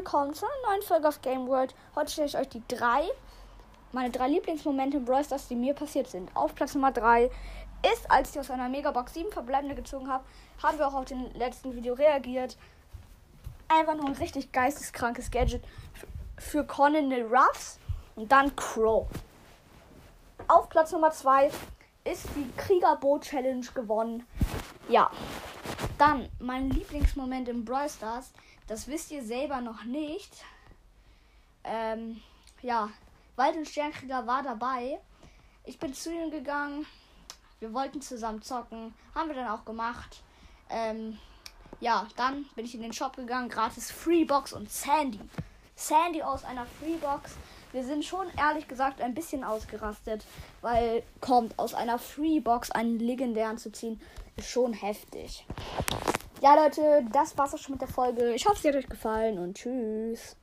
willkommen zu einer neuen Folge auf Game World. Heute stelle ich euch die drei, meine drei Lieblingsmomente im Brawl Stars, die mir passiert sind. Auf Platz Nummer drei ist, als ich aus einer Megabox sieben verbleibende gezogen habe, haben wir auch auf den letzten Video reagiert. Einfach nur ein richtig geisteskrankes Gadget für Colonel Ruffs und dann Crow. Auf Platz Nummer zwei ist die Kriegerboot Challenge gewonnen. Ja. Dann mein Lieblingsmoment im Brawl Stars das wisst ihr selber noch nicht. Ähm, ja, Wald- und Sternkrieger war dabei. Ich bin zu ihm gegangen. Wir wollten zusammen zocken. Haben wir dann auch gemacht. Ähm, ja, dann bin ich in den Shop gegangen. Gratis Freebox und Sandy. Sandy aus einer Freebox. Wir sind schon ehrlich gesagt ein bisschen ausgerastet, weil kommt aus einer Freebox einen legendären zu ziehen, ist schon heftig. Ja, Leute, das war's auch schon mit der Folge. Ich hoffe, sie hat euch gefallen und tschüss.